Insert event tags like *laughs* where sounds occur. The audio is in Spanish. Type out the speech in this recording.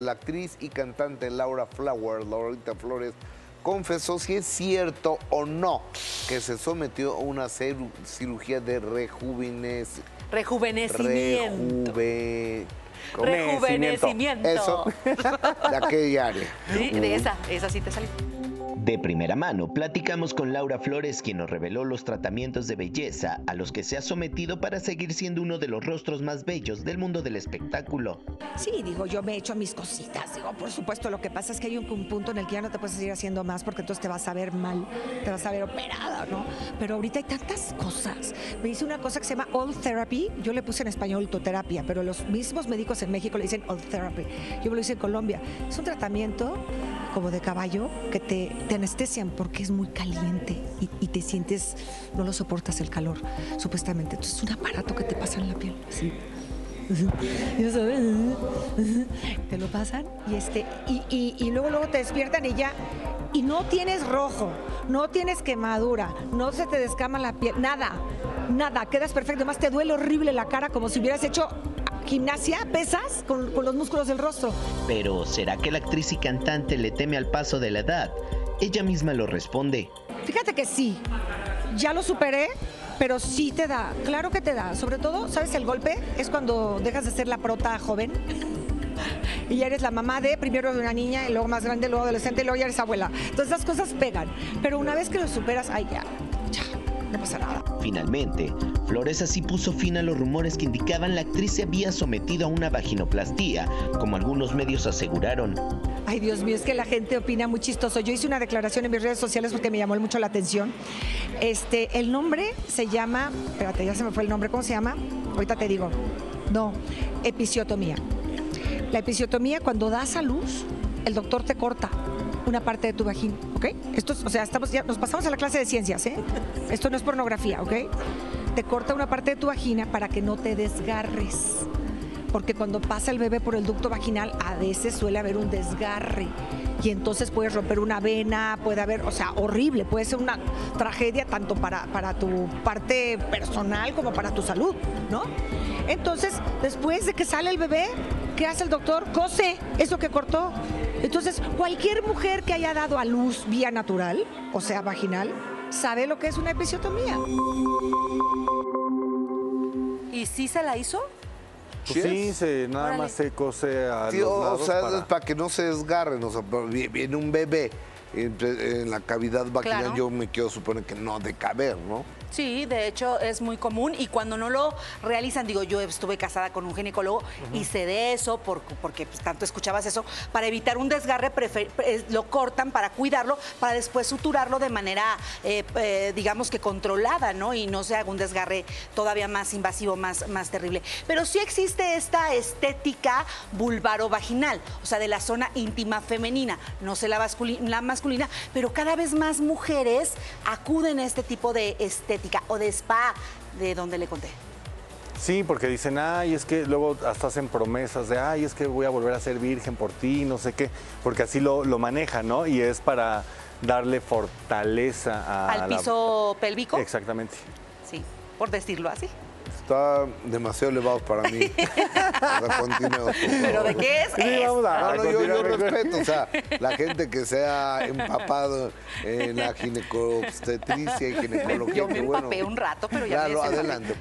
La actriz y cantante Laura Flowers, Laurita Flores, confesó si es cierto o no que se sometió a una cirugía de rejuvenec... rejuvenecimiento. Rejuve... Rejuvenecimiento. Eso, *laughs* de aquella área. Sí, de esa, esa sí te salió. De primera mano, platicamos con Laura Flores, quien nos reveló los tratamientos de belleza a los que se ha sometido para seguir siendo uno de los rostros más bellos del mundo del espectáculo. Sí, digo, yo me he hecho mis cositas. Digo, por supuesto, lo que pasa es que hay un, punto en el que ya no te puedes seguir haciendo más porque entonces te vas a ver mal, te vas a ver operada, ¿no? Pero ahorita hay tantas cosas. Me hice una cosa que se llama All Therapy. Yo le puse en español autoterapia, pero los mismos médicos en México le dicen All Therapy. Yo me lo hice en Colombia. Es un tratamiento como de caballo que te, te anestesian porque es muy caliente y, te sientes, no lo soportas el calor, supuestamente. Entonces es un aparato que te pasa en la piel. Así. *laughs* Te lo pasan y este y, luego luego te despiertan y ya y no tienes rojo, no tienes quemadura, no se te descama la piel, nada, nada, quedas perfecto, además te duele horrible la cara como si hubieras hecho gimnasia, pesas con los músculos del rostro. Pero ¿será que la actriz y cantante le teme al paso de la edad? Ella misma lo responde. Fíjate que sí, ya lo superé, pero sí te da, claro que te da. Sobre todo, ¿sabes el golpe? Es cuando dejas de ser la prota joven y ya eres la mamá de primero de una niña y luego más grande, luego adolescente y luego ya eres abuela. Entonces esas cosas pegan. Pero una vez que lo superas, ay ya, ya, no pasa nada. Finalmente, Flores así puso fin a los rumores que indicaban la actriz se había sometido a una vaginoplastía, como algunos medios aseguraron. Ay, Dios mío, es que la gente opina muy chistoso. Yo hice una declaración en mis redes sociales porque me llamó mucho la atención. Este, el nombre se llama, espérate, ya se me fue el nombre, ¿cómo se llama? Ahorita te digo. No, episiotomía. La episiotomía, cuando das a luz, el doctor te corta una parte de tu vagina, ¿ok? Esto es, o sea, estamos ya, nos pasamos a la clase de ciencias, ¿eh? Esto no es pornografía, ¿ok? Te corta una parte de tu vagina para que no te desgarres porque cuando pasa el bebé por el ducto vaginal a veces suele haber un desgarre y entonces puedes romper una vena, puede haber, o sea, horrible, puede ser una tragedia tanto para, para tu parte personal como para tu salud, ¿no? Entonces, después de que sale el bebé, ¿qué hace el doctor? Cose eso que cortó. Entonces, cualquier mujer que haya dado a luz vía natural, o sea, vaginal, sabe lo que es una episiotomía. ¿Y si se la hizo? Pues sí, se, nada más se cose a los O sea, para... que no se desgarren, o sea, viene un bebé en, la cavidad vaginal, yo me quiero suponer que no de caber, ¿no? Sí, de hecho es muy común y cuando no lo realizan, digo, yo estuve casada con un ginecólogo y sé de eso porque pues, tanto escuchabas eso, para evitar un desgarre lo cortan para cuidarlo, para después suturarlo de manera, eh, eh, digamos que controlada, ¿no? Y no se haga un desgarre todavía más invasivo, más, más terrible. Pero sí existe esta estética vulvaro-vaginal, o sea, de la zona íntima femenina, no sé la, la masculina, pero cada vez más mujeres acuden a este tipo de estética o de spa de donde le conté. Sí, porque dicen, ay, es que luego hasta hacen promesas de, ay, es que voy a volver a ser virgen por ti, no sé qué, porque así lo, lo manejan, ¿no? Y es para darle fortaleza a ¿Al piso pélvico? Exactamente. Sí, por decirlo así está demasiado elevado para mí. *laughs* ¿Pero de qué es? Sí, vamos a, yo, yo, respeto, o sea, la gente que se ha empapado en la ginecobstetricia y ginecología. *laughs* Yo me empapé un rato, pero ya Claro, adelante.